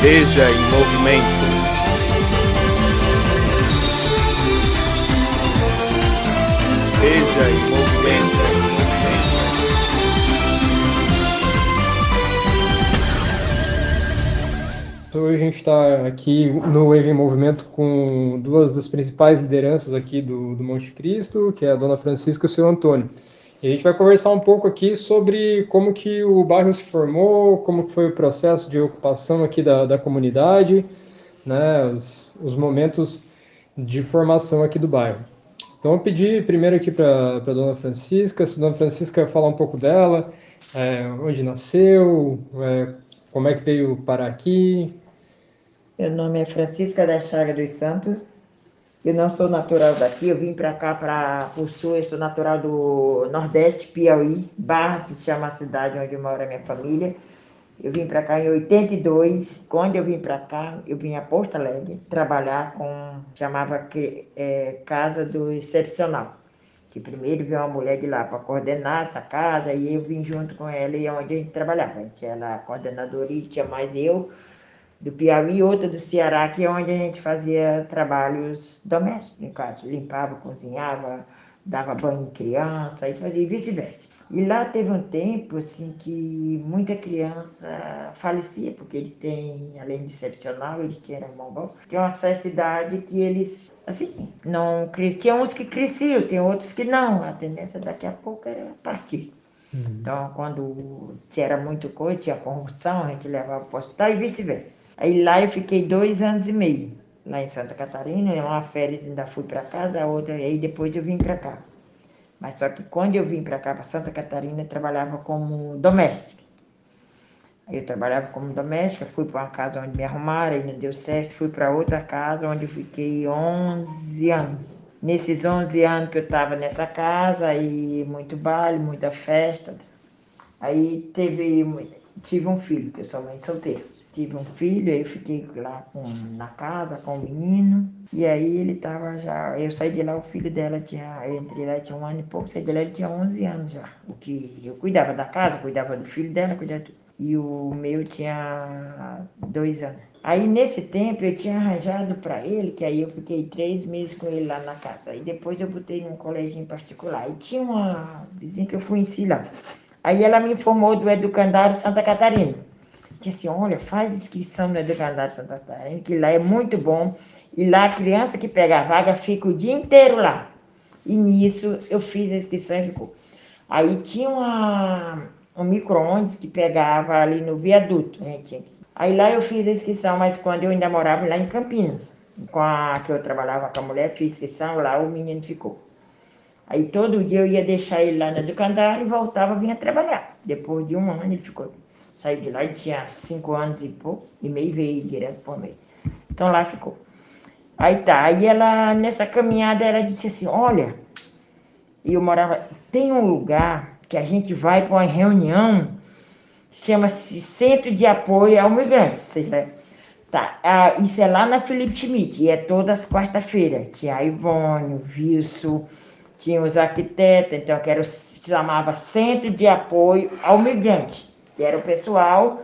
Esteja em movimento. Esteja em movimento. Hoje a gente está aqui no Wave em Movimento com duas das principais lideranças aqui do, do Monte Cristo, que é a Dona Francisca e o seu Antônio. E a gente vai conversar um pouco aqui sobre como que o bairro se formou, como foi o processo de ocupação aqui da, da comunidade, né, os, os momentos de formação aqui do bairro. Então, eu pedi primeiro aqui para a Dona Francisca, se a Dona Francisca falar um pouco dela, é, onde nasceu, é, como é que veio parar aqui. Meu nome é Francisca da Chaga dos Santos, eu não sou natural daqui, eu vim para cá, para o sul, eu sou natural do Nordeste, Piauí, Barra se chama a cidade onde mora a minha família. Eu vim para cá em 82. Quando eu vim para cá, eu vim a Porto Alegre trabalhar com, chamava é, Casa do Excepcional. Que primeiro veio uma mulher de lá para coordenar essa casa, e eu vim junto com ela e é onde a gente trabalhava. A gente era coordenadora e tinha mais eu, do Piauí, outra do Ceará, que é onde a gente fazia trabalhos domésticos, no caso, limpava, cozinhava, dava banho em criança e fazia vice-versa. E lá teve um tempo assim que muita criança falecia, porque ele tem, além de excepcional, ele tinha um bom, tem uma certa idade que eles, assim, não tinha uns que cresciam, tem outros que não, a tendência daqui a pouco era partir. Uhum. Então, quando tinha muito coisa, tinha corrupção, a gente levava para o hospital e vice-versa. Aí lá eu fiquei dois anos e meio, lá em Santa Catarina, uma férias ainda fui para casa, a outra, aí depois eu vim para cá. Mas só que quando eu vim para cá, para Santa Catarina, eu trabalhava como doméstica. Eu trabalhava como doméstica, fui para uma casa onde me arrumaram, aí não deu certo, fui para outra casa onde eu fiquei 11 anos. Nesses 11 anos que eu estava nessa casa, aí muito baile, muita festa. Aí teve, tive um filho, que eu sou mãe solteira tive um filho, aí eu fiquei lá com, na casa com o menino. E aí ele tava já. Eu saí de lá, o filho dela tinha. Eu entrei lá, tinha um ano e pouco, saí de lá, ele tinha 11 anos já. O que eu cuidava da casa, cuidava do filho dela, cuidava tudo. E o meu tinha dois anos. Aí nesse tempo eu tinha arranjado para ele, que aí eu fiquei três meses com ele lá na casa. Aí depois eu botei num em particular. E tinha uma vizinha que eu fui lá. Aí ela me informou do Educandário Santa Catarina disse assim, olha, faz inscrição no Educandário Santa Catarina, que lá é muito bom. E lá a criança que pega a vaga fica o dia inteiro lá. E nisso eu fiz a inscrição e ficou. Aí tinha uma, um micro-ondas que pegava ali no viaduto. Né? Aí lá eu fiz a inscrição, mas quando eu ainda morava lá em Campinas, com a que eu trabalhava com a mulher, fiz inscrição, lá o menino ficou. Aí todo dia eu ia deixar ele lá no educandário e voltava, vinha trabalhar. Depois de um ano ele ficou. Saiu de lá, ele tinha cinco anos e pouco, e meio veio direto para o meio. Então lá ficou. Aí tá, aí ela, nessa caminhada, ela disse assim, olha, e eu morava, tem um lugar que a gente vai para uma reunião, chama-se Centro de Apoio ao Migrante, seja, tá, ah, isso é lá na Felipe Schmidt, e é todas as quarta-feiras, tinha a Ivone, o Wilson, tinha os arquitetos, então que era, se chamava Centro de Apoio ao Migrante que era o pessoal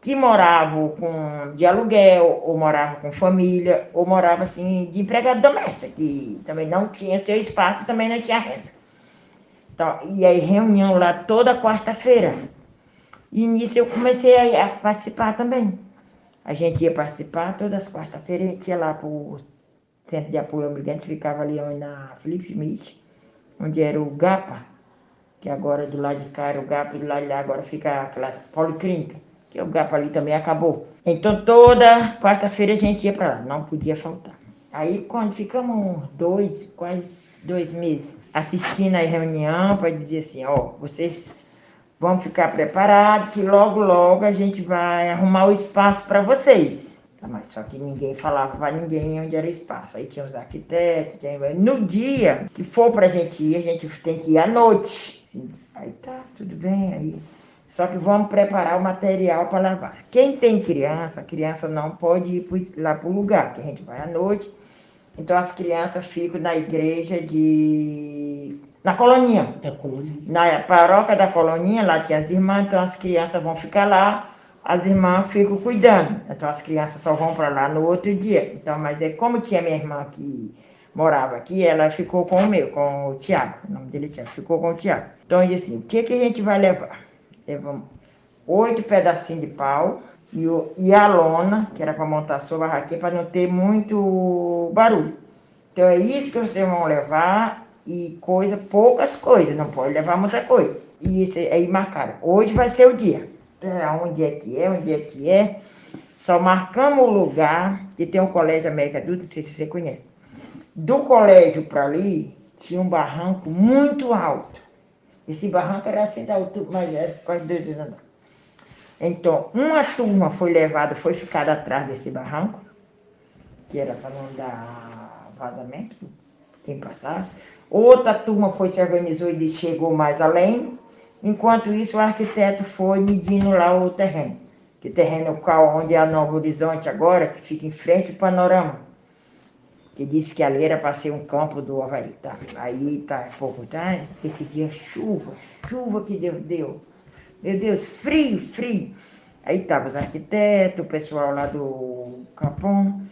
que morava com, de aluguel, ou morava com família, ou morava assim de empregado doméstico, que também não tinha seu espaço, também não tinha renda. Então, e aí reunião lá toda quarta-feira. E nisso eu comecei a, a, participar também. A gente ia participar todas as quarta-feiras, a gente ia lá para o Centro de Apoio ao Migrante, ficava ali na Felipe Schmidt, onde era o GAPA, que agora do lado de cá era o GAP, do lado de lá agora fica aquela policlínica, que o GAP ali também acabou. Então toda quarta-feira a gente ia para lá, não podia faltar. Aí quando ficamos dois, quase dois meses, assistindo a reunião para dizer assim, ó, vocês vão ficar preparados que logo, logo a gente vai arrumar o espaço para vocês. Tá, mas só que ninguém falava para ninguém onde era o espaço. Aí tinha os arquitetos, tinha... no dia que for para a gente ir, a gente tem que ir à noite assim. Aí tá, tudo bem, aí. Só que vamos preparar o material para lavar. Quem tem criança, a criança não pode ir lá para o lugar, que a gente vai à noite. Então as crianças ficam na igreja de. Na coloninha. Da colônia. Na paróquia da coloninha, lá tinha as irmãs, então as crianças vão ficar lá as irmãs ficam cuidando. Então as crianças só vão para lá no outro dia. Então, mas é como tinha minha irmã que morava aqui, ela ficou com o meu, com o Tiago. O nome dele é Tiago, ficou com o Tiago. Então, eu disse assim, o que, que a gente vai levar? Levamos oito pedacinhos de pau e, o, e a lona, que era para montar a sua barraquinha, para não ter muito barulho. Então é isso que vocês vão levar e coisa, poucas coisas, não pode levar muita coisa. E isso aí marcaram. Hoje vai ser o dia. Onde é que é, onde é que é. Só marcamos o lugar, que tem um colégio América do não sei se você conhece. Do colégio para ali, tinha um barranco muito alto. Esse barranco era assim da altura, mas é quase dois anos. Então, uma turma foi levada, foi ficada atrás desse barranco, que era para não dar vazamento, quem passasse. Outra turma foi se organizou e chegou mais além. Enquanto isso, o arquiteto foi medindo lá o terreno. Que terreno qual, onde é a Novo Horizonte agora, que fica em frente ao panorama. Que disse que ali era para ser um campo do Havaí. Tá? Aí tá pouco, tá? Esse dia chuva, chuva que Deus deu. Meu Deus, frio, frio. Aí tava os arquitetos, o pessoal lá do Capão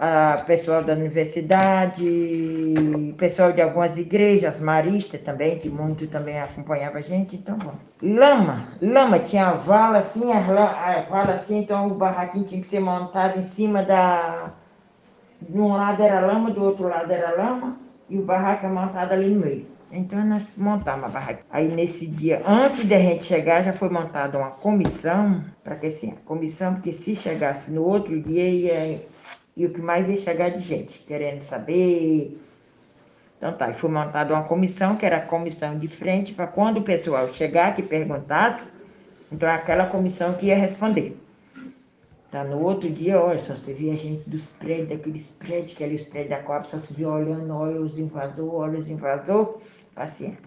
a pessoal da universidade, pessoal de algumas igrejas, maristas também, que muito também acompanhava a gente, então bom. Lama, lama, tinha a vala assim, a vala assim, então o barraquinho tinha que ser montado em cima da. De um lado era lama, do outro lado era lama, e o barraco é montado ali no meio. Então nós montamos a barraca. Aí nesse dia, antes da gente chegar, já foi montada uma comissão, para que assim, a comissão, porque se chegasse no outro dia ia e o que mais ia chegar de gente, querendo saber. Então tá, foi montada uma comissão, que era a comissão de frente, para quando o pessoal chegar que perguntasse, então é aquela comissão que ia responder. Tá, no outro dia, olha, só se via gente dos prédios, daqueles prédios, aqueles prédios da Copa, só se via olhando, olha os invasores, olha os invasores, paciente.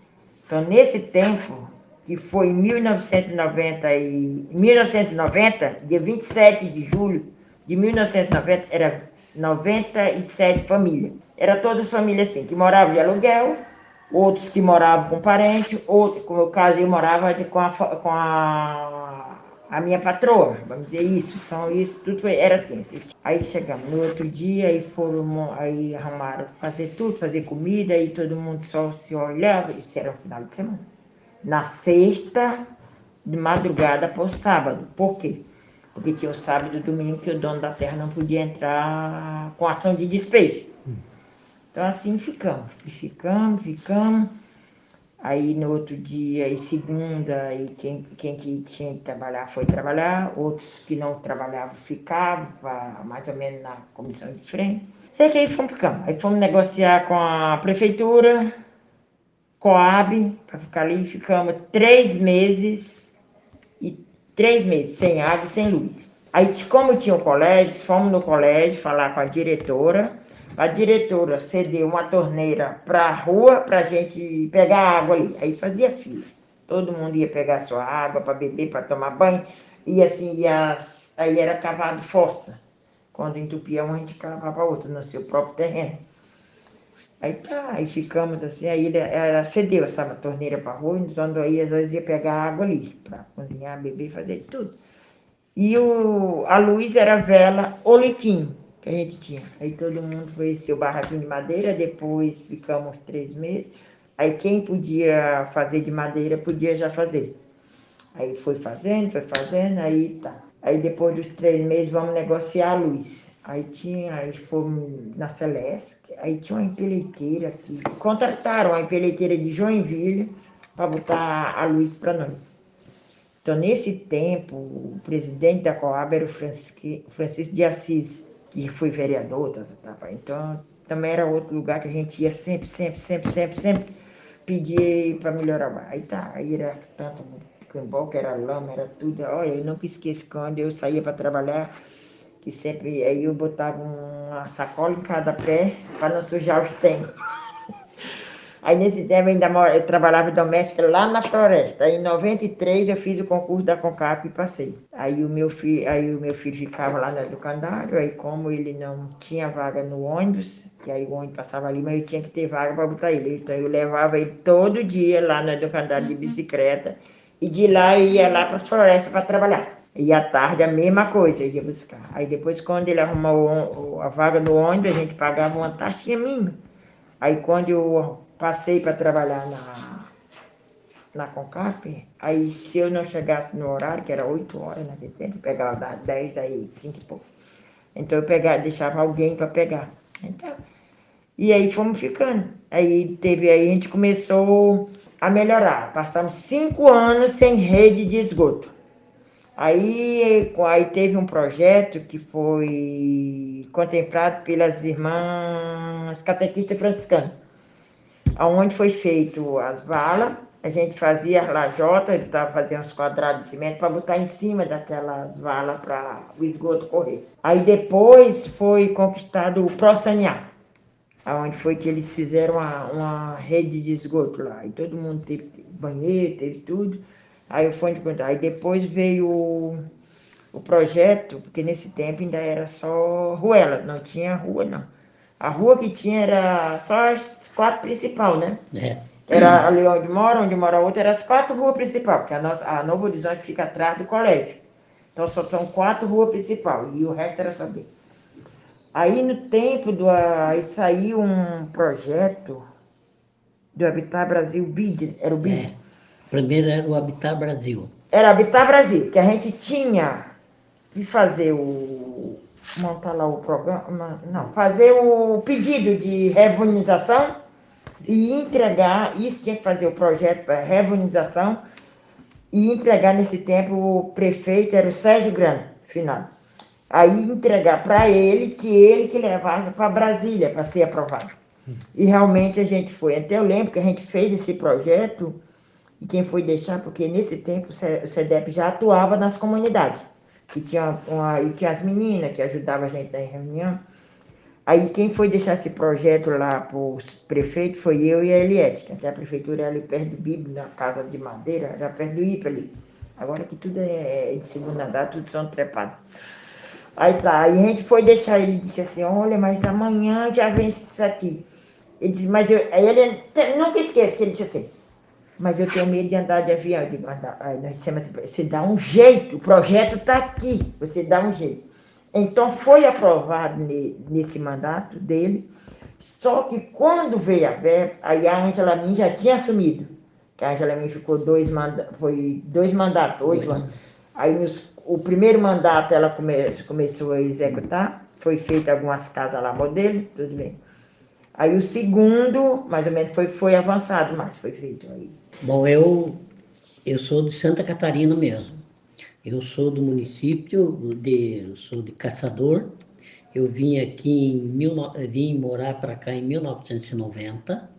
Então, nesse tempo, que foi em 1990, e, 1990, dia 27 de julho de 1990 era 97 famílias. Era todas famílias assim, que moravam de aluguel, outros que moravam com parente, outros, como eu morava com, a, com a, a minha patroa, vamos dizer isso. Então, isso tudo foi, era assim, assim. Aí chegamos no outro dia, aí foram, aí arrumaram fazer tudo, fazer comida, aí todo mundo só se olhava, isso era o final de semana. Na sexta, de madrugada para o sábado. Por quê? porque tinha o sábado e o domingo que o dono da terra não podia entrar com ação de despejo. Então assim ficamos, ficamos, ficamos. Aí no outro dia, e segunda, aí quem, quem que tinha que trabalhar foi trabalhar, outros que não trabalhavam ficavam, mais ou menos na comissão de frente. Sei que aí fomos ficando. Aí fomos negociar com a prefeitura, Coab, para ficar ali, ficamos três meses e três meses sem água e sem luz. Aí, como tinha o colégio, fomos no colégio falar com a diretora. A diretora cedeu uma torneira para a rua para a gente pegar água ali. Aí fazia fila. Todo mundo ia pegar sua água para beber, para tomar banho. E assim, ia, aí era cavado fossa. Quando entupia uma, a gente cavava outra no seu próprio terreno. Aí tá, aí ficamos assim, aí ela cedeu essa torneira para rua, então aí às vezes ia pegar água ali, para cozinhar, beber, fazer tudo. E o, a luz era vela oliquim, que a gente tinha. Aí todo mundo foi seu barraquinho de madeira, depois ficamos três meses. Aí quem podia fazer de madeira, podia já fazer. Aí foi fazendo, foi fazendo, aí tá. Aí depois dos três meses vamos negociar a luz. Aí tinha, aí fomos na Celeste, aí tinha uma empeleiteira que contrataram a empeleiteira de Joinville para botar a luz para nós. Então, nesse tempo, o presidente da Coab era o Francisco de Assis, que foi vereador, tá, tá, tá, então também era outro lugar que a gente ia sempre, sempre, sempre, sempre, sempre pedir para melhorar. Aí tá, aí era tanto que era lama, era tudo. Olha, eu nunca esqueço quando eu saía para trabalhar que sempre aí eu botava uma sacola em cada pé para não sujar os tênis. Aí nesse tempo ainda eu trabalhava doméstica lá na floresta. Aí em 93 eu fiz o concurso da Concap e passei. Aí o meu filho, aí o meu filho ficava lá no educandário, aí como ele não tinha vaga no ônibus, que aí o ônibus passava ali, mas eu tinha que ter vaga para botar ele. Então eu levava ele todo dia lá no educandário de bicicleta e de lá eu ia lá para a floresta para trabalhar. E à tarde a mesma coisa, ia buscar. Aí depois, quando ele arrumou a vaga no ônibus, a gente pagava uma taxinha mínima. Aí quando eu passei para trabalhar na, na Concap, aí se eu não chegasse no horário, que era 8 horas naquele tempo, eu pegava das 10 aí, 5 e pouco. Então eu pegava, deixava alguém para pegar. Então, e aí fomos ficando. Aí teve, aí a gente começou a melhorar. Passamos cinco anos sem rede de esgoto. Aí, aí teve um projeto que foi contemplado pelas irmãs catequistas franciscanas, onde foi feito as valas, a gente fazia a lajota, ele estava fazendo uns quadrados de cimento para botar em cima daquelas valas para o esgoto correr. Aí depois foi conquistado o Prosanear, onde foi que eles fizeram uma, uma rede de esgoto lá. E todo mundo teve banheiro, teve tudo. Aí eu fui Aí depois veio o, o projeto, porque nesse tempo ainda era só ruela, não tinha rua não. A rua que tinha era só as quatro principais, né? É. Era ali onde mora, onde mora a outra, eram as quatro ruas principais, porque a, nossa, a Novo Horizonte fica atrás do colégio. Então só são quatro ruas principais, e o resto era só bem. Aí no tempo do. Aí saiu um projeto do Habitat Brasil BID, era o BID. É. Primeiro era o Habitat Brasil. Era Habitat Brasil, que a gente tinha que fazer o. montar lá o programa. Não, fazer o pedido de revonização e entregar. Isso tinha que fazer o projeto para revonização e entregar nesse tempo o prefeito era o Sérgio Grande, final. Aí entregar para ele, que ele que levasse para Brasília para ser aprovado. E realmente a gente foi. Até eu lembro que a gente fez esse projeto e quem foi deixar, porque nesse tempo o CEDEP já atuava nas comunidades, que tinha, uma, e tinha as meninas que ajudavam a gente na reunião. Aí quem foi deixar esse projeto lá para o prefeito foi eu e a Eliette, que até a prefeitura é ali perto do Bibo, na casa de madeira, já perto do IPA ali. Agora que tudo é de segunda andar, tudo são trepados. Aí tá, aí a gente foi deixar ele disse assim, olha, mas amanhã já vem isso aqui. Ele disse, mas eu, aí ele nunca esquece que ele disse assim, mas eu tenho medo de andar de avião. Eu digo, aí nós dissemos assim, você dá um jeito, o projeto está aqui, você dá um jeito. Então foi aprovado nesse mandato dele, só que quando veio a verba, aí a Angela Min já tinha assumido, que a Angela Min ficou dois, manda, foi dois mandatos, oito anos. Aí nos, o primeiro mandato ela come, começou a executar, foi feita algumas casas lá, modelo, tudo bem. Aí o segundo, mais ou menos, foi, foi avançado, mas foi feito aí. Bom, eu, eu sou de Santa Catarina mesmo. Eu sou do município, de, eu sou de Caçador. Eu vim aqui em mil, vim morar para cá em 1990.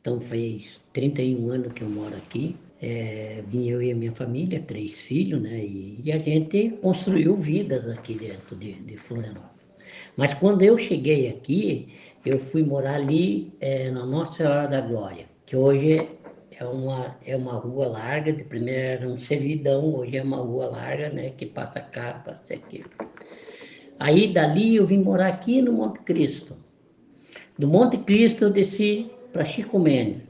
Então fez 31 anos que eu moro aqui. É, vim eu e a minha família, três filhos, né? E, e a gente construiu vidas aqui dentro de, de Florianópolis. Mas quando eu cheguei aqui, eu fui morar ali é, na Nossa Senhora da Glória, que hoje é uma, é uma rua larga, de primeiro era um servidão, hoje é uma rua larga, né, que passa cá, passa aqui. Aí dali eu vim morar aqui no Monte Cristo. Do Monte Cristo eu desci para Chico Mendes,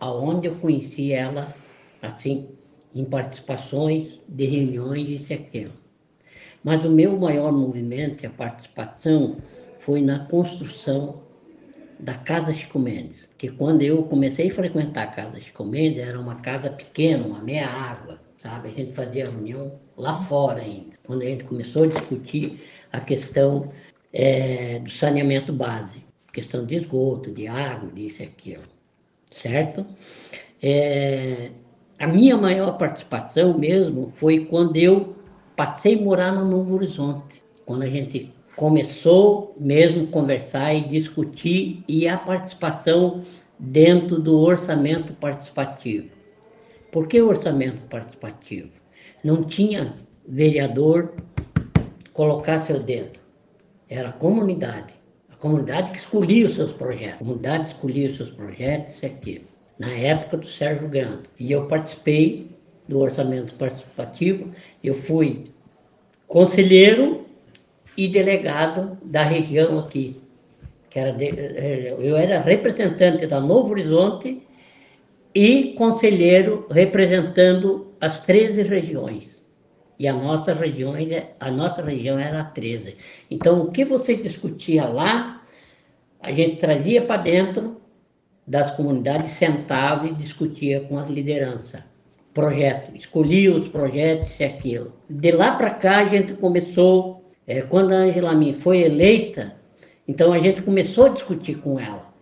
aonde eu conheci ela, assim, em participações de reuniões, isso e aquilo. Mas o meu maior movimento e a participação foi na construção da Casa Chico Mendes, que quando eu comecei a frequentar a Casa Chico Mendes, era uma casa pequena, uma meia água, sabe? A gente fazia reunião lá fora ainda, quando a gente começou a discutir a questão é, do saneamento base, questão de esgoto, de água, disso e aquilo, certo? É, a minha maior participação mesmo foi quando eu passei a morar no Novo Horizonte, quando a gente começou mesmo conversar e discutir e a participação dentro do orçamento participativo. Por que orçamento participativo? Não tinha vereador colocar seu dedo. Era a comunidade. A comunidade que escolhia os seus projetos. A comunidade escolhia os seus projetos e aquilo. Na época do Sérgio Grande. E eu participei do orçamento participativo. Eu fui conselheiro e delegado da região aqui. Que era de, eh, eu era representante da Novo Horizonte e conselheiro representando as 13 regiões. e a nossa região, a nossa região era 13. Então, o que você discutia lá, a gente trazia para dentro das comunidades, sentava e discutia com as lideranças. Projeto, escolhia os projetos e aquilo. De lá para cá, a gente começou, é, quando a Angela Min foi eleita, então a gente começou a discutir com ela.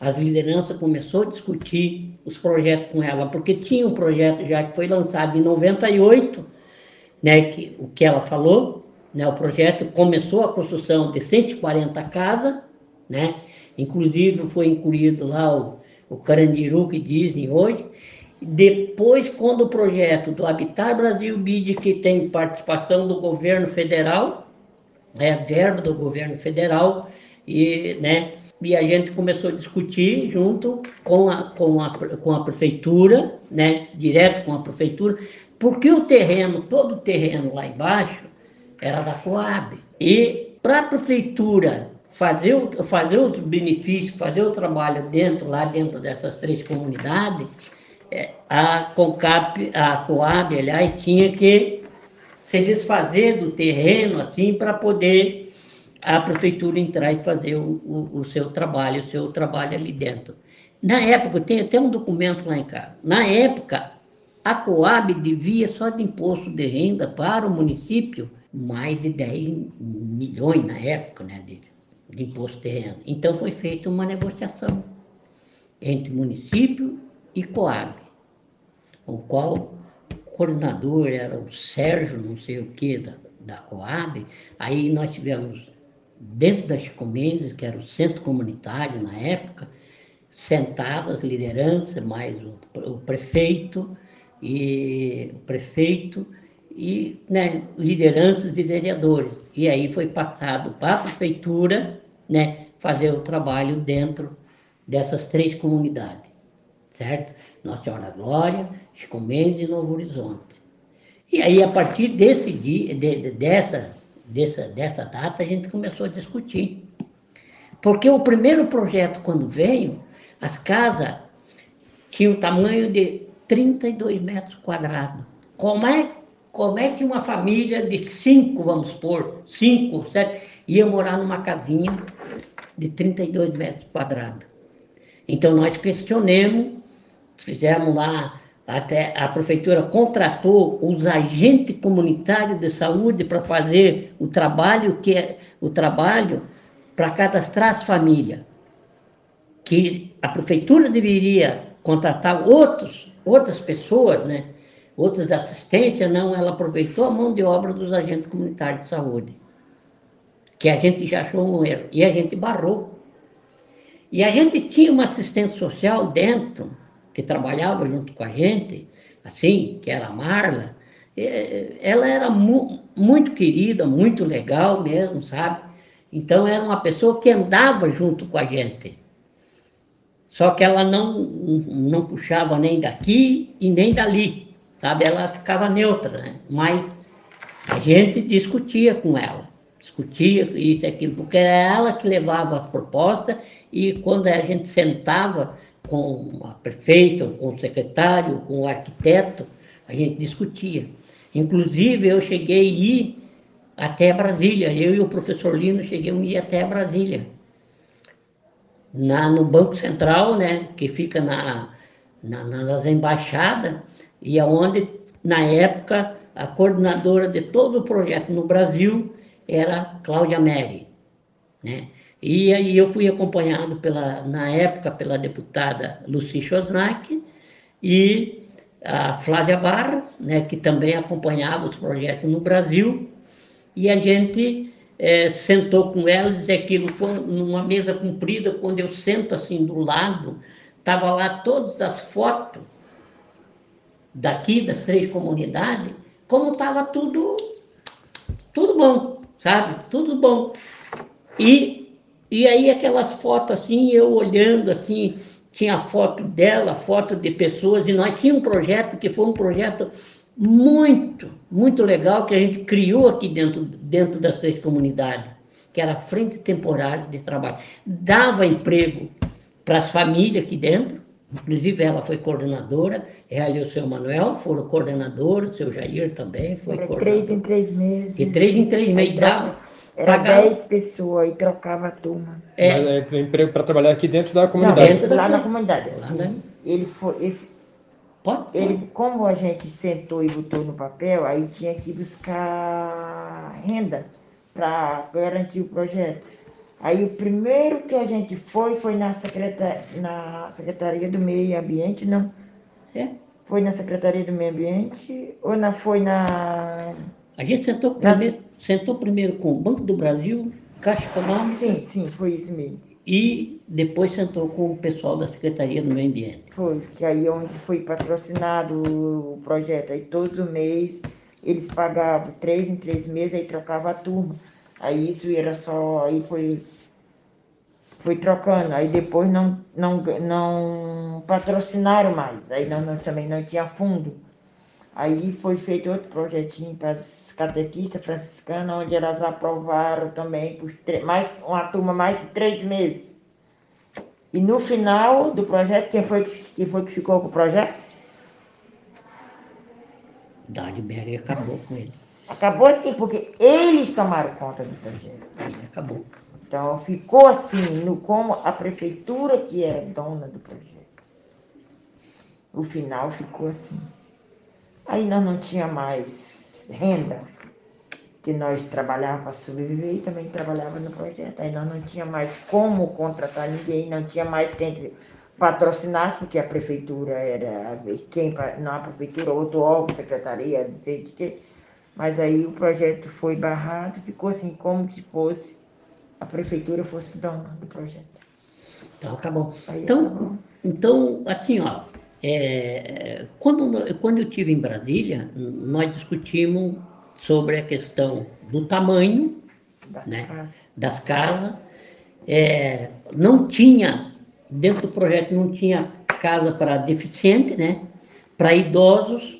As lideranças começou a discutir os projetos com ela, porque tinha um projeto já que foi lançado em 98, né, que, o que ela falou, né, o projeto começou a construção de 140 casas, né, inclusive foi incluído lá o, o Carandiru que dizem hoje, depois, quando o projeto do Habitar Brasil BID, que tem participação do governo federal, é verba do governo federal, e, né, e a gente começou a discutir junto com a, com a, com a prefeitura, né, direto com a prefeitura, porque o terreno, todo o terreno lá embaixo, era da Coab. E para a prefeitura fazer, fazer os benefícios, fazer o trabalho dentro, lá dentro dessas três comunidades, a CONCAP, a Coab, aliás, tinha que se desfazer do terreno assim para poder a prefeitura entrar e fazer o, o, o, seu trabalho, o seu trabalho ali dentro. Na época, tem até um documento lá em casa. Na época, a Coab devia só de imposto de renda para o município mais de 10 milhões na época, né, de, de imposto de renda. Então foi feita uma negociação entre município e Coab, o qual coordenador era o Sérgio, não sei o que, da, da Coab. Aí nós tivemos, dentro das Chicomendes, que era o centro comunitário na época, sentadas lideranças, mais o, o prefeito e o prefeito e né, lideranças e vereadores. E aí foi passado para a prefeitura né, fazer o trabalho dentro dessas três comunidades certo? Nossa Senhora da Glória, Chico Mendes e Novo Horizonte. E aí, a partir desse dia, de, dessa, dessa, dessa data, a gente começou a discutir. Porque o primeiro projeto, quando veio, as casas tinham o tamanho de 32 metros quadrados. Como é, como é que uma família de cinco, vamos supor, cinco, sete, ia morar numa casinha de 32 metros quadrados? Então, nós questionemos fizemos lá, até a prefeitura contratou os agentes comunitários de saúde para fazer o trabalho que é o trabalho para cadastrar as famílias. Que a prefeitura deveria contratar outros, outras pessoas, né? outras assistências, não, ela aproveitou a mão de obra dos agentes comunitários de saúde, que a gente já achou um erro, e a gente barrou. E a gente tinha uma assistente social dentro, que trabalhava junto com a gente, assim, que era a Marla, ela era mu muito querida, muito legal mesmo, sabe? Então era uma pessoa que andava junto com a gente. Só que ela não, não puxava nem daqui e nem dali, sabe? Ela ficava neutra, né? Mas a gente discutia com ela, discutia isso e aquilo, porque era ela que levava as propostas e quando a gente sentava com a prefeita, com o secretário, com o arquiteto, a gente discutia. Inclusive, eu cheguei a ir até Brasília, eu e o professor Lino chegamos a ir até Brasília. Na, no Banco Central, né, que fica na, na, nas embaixadas, e aonde, na época, a coordenadora de todo o projeto no Brasil era Cláudia Meri. Né? E aí eu fui acompanhado pela, na época pela deputada Luci Chosnak e a Flávia Barra, né, que também acompanhava os projetos no Brasil, e a gente é, sentou com ela disse aquilo numa mesa comprida, quando eu sento assim do lado, estava lá todas as fotos daqui das três comunidades, como estava tudo, tudo bom, sabe? Tudo bom. E e aí aquelas fotos assim, eu olhando assim, tinha foto dela, foto de pessoas, e nós tínhamos um projeto que foi um projeto muito, muito legal que a gente criou aqui dentro, dentro das três comunidades, que era a Frente Temporária de Trabalho. Dava emprego para as famílias aqui dentro, Inclusive, ela foi coordenadora, ela e o seu Manuel foram coordenadores, o seu Jair também foi Era coordenador. três em três meses. De três em três meses, dava, Era pagava- dez pessoas e trocava a turma. É, Mas é emprego para trabalhar aqui dentro da Não, comunidade. dentro da lá na comunidade. comunidade. Lá Assim, na- Ele foi, esse, pode, pode. ele, como a gente sentou e botou no papel, aí tinha que buscar renda para garantir o projeto. Aí o primeiro que a gente foi foi na, secreta, na Secretaria do Meio Ambiente, não? É. Foi na Secretaria do Meio Ambiente ou na, foi na. A gente sentou primeiro, sentou primeiro com o Banco do Brasil, Caixa Econômica, Sim, sim, foi isso mesmo. e depois sentou com o pessoal da Secretaria do Meio Ambiente. Foi, que aí é onde foi patrocinado o projeto. Aí todos os meses eles pagavam três em três meses, aí trocava a turma. Aí isso era só, aí foi, foi trocando. Aí depois não, não, não patrocinaram mais. Aí não, não- também não tinha fundo. Aí foi feito outro projetinho para as catequistas franciscanas, onde elas aprovaram também por mais, uma turma mais de três meses. E no final do projeto, quem foi que, quem foi que ficou com o projeto? Berry acabou com ele. Acabou assim, porque eles tomaram conta do projeto. Sim, acabou. Então ficou assim, no, como a prefeitura que era dona do projeto. O final ficou assim. Aí nós não tinha mais renda, que nós trabalhávamos para sobreviver e também trabalhava no projeto. Aí nós não tinha mais como contratar ninguém, não tinha mais quem patrocinasse, porque a prefeitura era quem, não a prefeitura, outro órgão, secretaria, não sei de quê. Mas aí o projeto foi barrado, ficou assim como se fosse a prefeitura fosse dona do projeto. Então acabou. Aí Então, acabou. então assim, ó, é, quando, quando eu estive em Brasília, nós discutimos sobre a questão do tamanho Das né? casas. das casas. É, não tinha, dentro do projeto, não tinha casa para deficiente, né? para idosos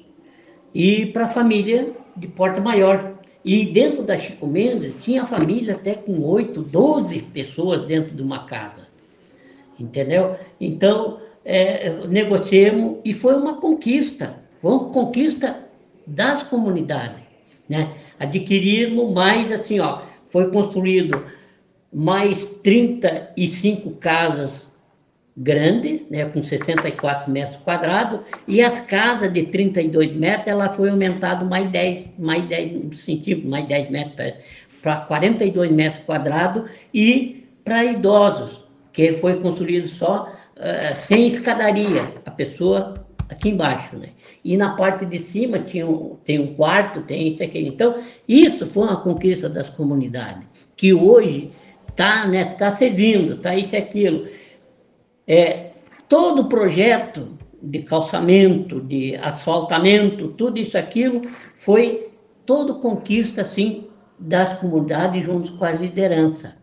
e para família de porte maior. E dentro da Chico Mendes tinha família até com 8, 12 pessoas dentro de uma casa. Entendeu? Então, é, negociamos e foi uma conquista. Foi uma conquista das comunidades. Né? Adquirirmos mais, assim, ó, foi construído mais 35 casas grandes, né, com 64 metros quadrados, e as casas de 32 metros, ela foi aumentado mais 10, mais 10 centímetros, mais 10 metros para 42 metros quadrados, e para idosos, que foi construído só eh, sem escadaria, a pessoa aqui embaixo, né? E na parte de cima tinha um, tem um quarto, tem isso aqui. Então, isso foi uma conquista das comunidades, que hoje está né, tá servindo, está isso e aquilo. É, todo projeto de calçamento, de asfaltamento, tudo isso aquilo foi todo conquista assim das comunidades junto com a liderança,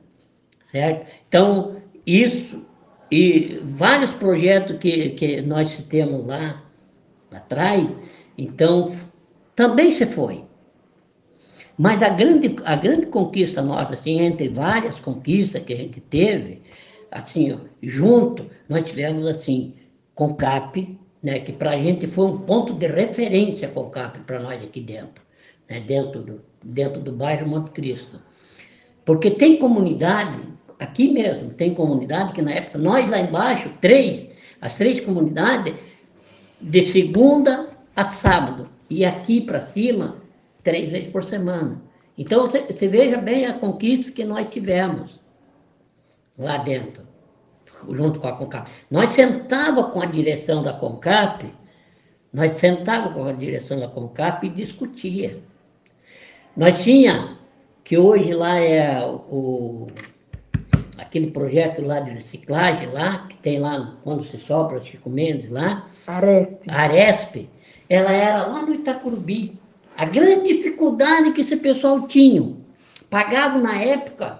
certo? Então isso e vários projetos que, que nós temos lá atrás, então também se foi. Mas a grande, a grande conquista nossa, assim, entre várias conquistas que a gente teve, assim, ó, junto, nós tivemos, assim, CONCAP, né, que para a gente foi um ponto de referência CONCAP para nós aqui dentro, né, dentro, do, dentro do bairro Monte Cristo. Porque tem comunidade, aqui mesmo, tem comunidade que na época, nós lá embaixo, três, as três comunidades, de segunda a sábado, e aqui para cima, três vezes por semana. Então, você, veja bem a conquista que nós tivemos lá dentro, junto com a CONCAP. Nós sentava com a direção da CONCAP, nós sentava com a direção da CONCAP e discutia. Nós tinha, que hoje lá é o, aquele projeto lá de reciclagem lá, que tem lá, quando se sobra, Chico Mendes lá, Aresp. a Aresp, ela era lá no Itacurubi. A grande dificuldade que esse pessoal tinha, pagavam na época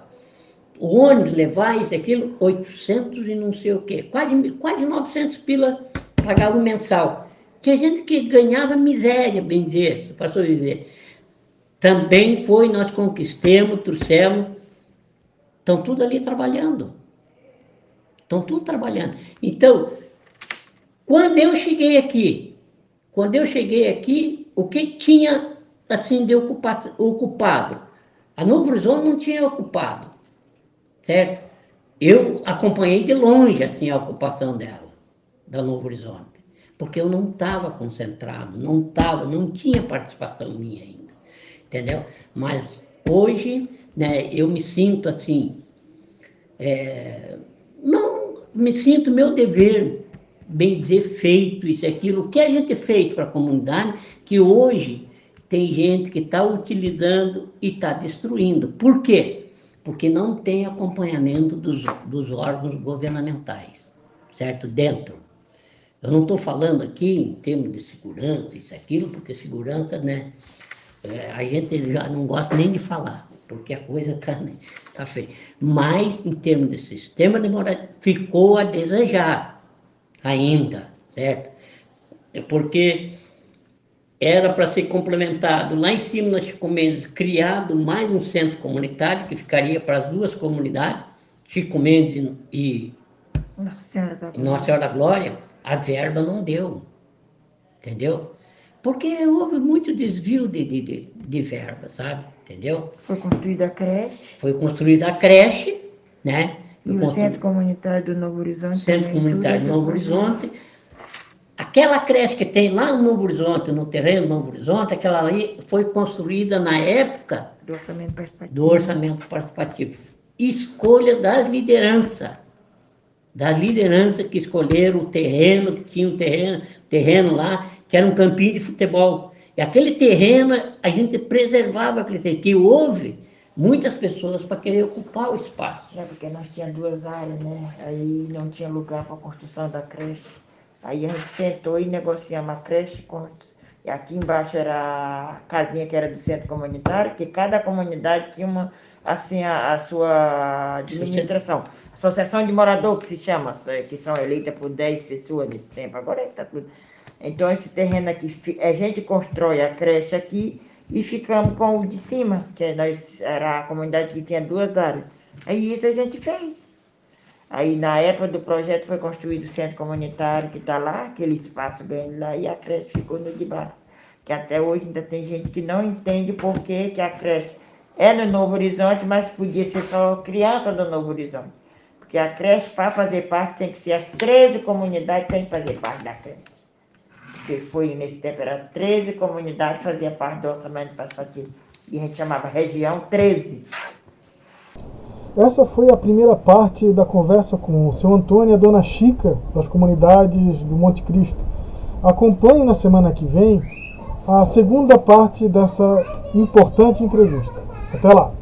o ônibus levar isso, aquilo, 800 e não sei o quê, quase, quase 900 pila pagava mensal. Tinha gente que ganhava miséria, bem dizer, para sobreviver. Também foi, nós conquistamos, trouxemos, estão tudo ali trabalhando. Estão tudo trabalhando. Então, Quando eu cheguei aqui, quando eu cheguei aqui, o que tinha assim de ocupado? ocupado? A Novo Horizonte não tinha ocupado, certo? Eu acompanhei de longe assim a ocupação dela, da Novo Horizonte, porque eu não estava concentrado, não estava, não tinha participação minha ainda, entendeu? Mas hoje, né, eu me sinto assim, é, não me sinto meu dever, bem dizer, feito isso aquilo. O que a gente fez para a comunidade, que hoje tem gente que está utilizando e está destruindo. Por quê? Porque não tem acompanhamento dos, dos órgãos governamentais, certo? Dentro. Eu não estou falando aqui em termos de segurança, isso aquilo, porque segurança, né? É, a gente já não gosta nem de falar, porque a coisa está né, tá feia. Mas, em termos de sistema de moradia, ficou a desejar ainda, certo? É porque era para ser complementado lá em cima nas Chico Mendes, criado mais um centro comunitário que ficaria para as duas comunidades, Chico Mendes e Nossa Senhora da Glória. Nossa Senhora da Glória, a verba não deu, entendeu? Porque houve muito desvio de, de, de, de verba, sabe? Entendeu? Foi construída a creche. Foi construída a creche, né? E o Centro Comunitário do Novo Horizonte. Centro Comunitário do Novo Horizonte. Aquela creche que tem lá no Novo Horizonte, no terreno do Novo Horizonte, aquela ali foi construída na época do orçamento participativo. Do orçamento participativo. Escolha das lideranças. Das lideranças que escolheram o terreno, que tinha um terreno, terreno lá, que era um campinho de futebol. E aquele terreno, a gente preservava aquele terreno, que houve muitas pessoas para querer ocupar o espaço. É, porque nós tínhamos duas áreas, né? Aí não tinha lugar para a construção da creche. Aí a gente sentou e negociamos a creche. E aqui embaixo era a casinha que era do centro comunitário, que cada comunidade tinha uma, assim, a, a sua administração. Associação de morador, que se chama, que são eleitas por 10 pessoas nesse tempo. Agora está tudo. Então esse terreno aqui, a gente constrói a creche aqui e ficamos com o de cima, que nós, era a comunidade que tinha duas áreas. Aí isso a gente fez. Aí na época do projeto foi construído o centro comunitário que está lá, aquele espaço grande lá, e a creche ficou no de baixo. Que até hoje ainda tem gente que não entende por que, que a creche é no Novo Horizonte, mas podia ser só criança do Novo Horizonte. Porque a creche, para fazer parte, tem que ser as 13 comunidades tem que fazer parte da creche que foi nesse tempo, era 13 comunidades fazia parte do orçamento participativo. E a gente chamava região 13. Essa foi a primeira parte da conversa com o seu Antônio e a dona Chica, das comunidades do Monte Cristo. Acompanhe na semana que vem a segunda parte dessa importante entrevista. Até lá!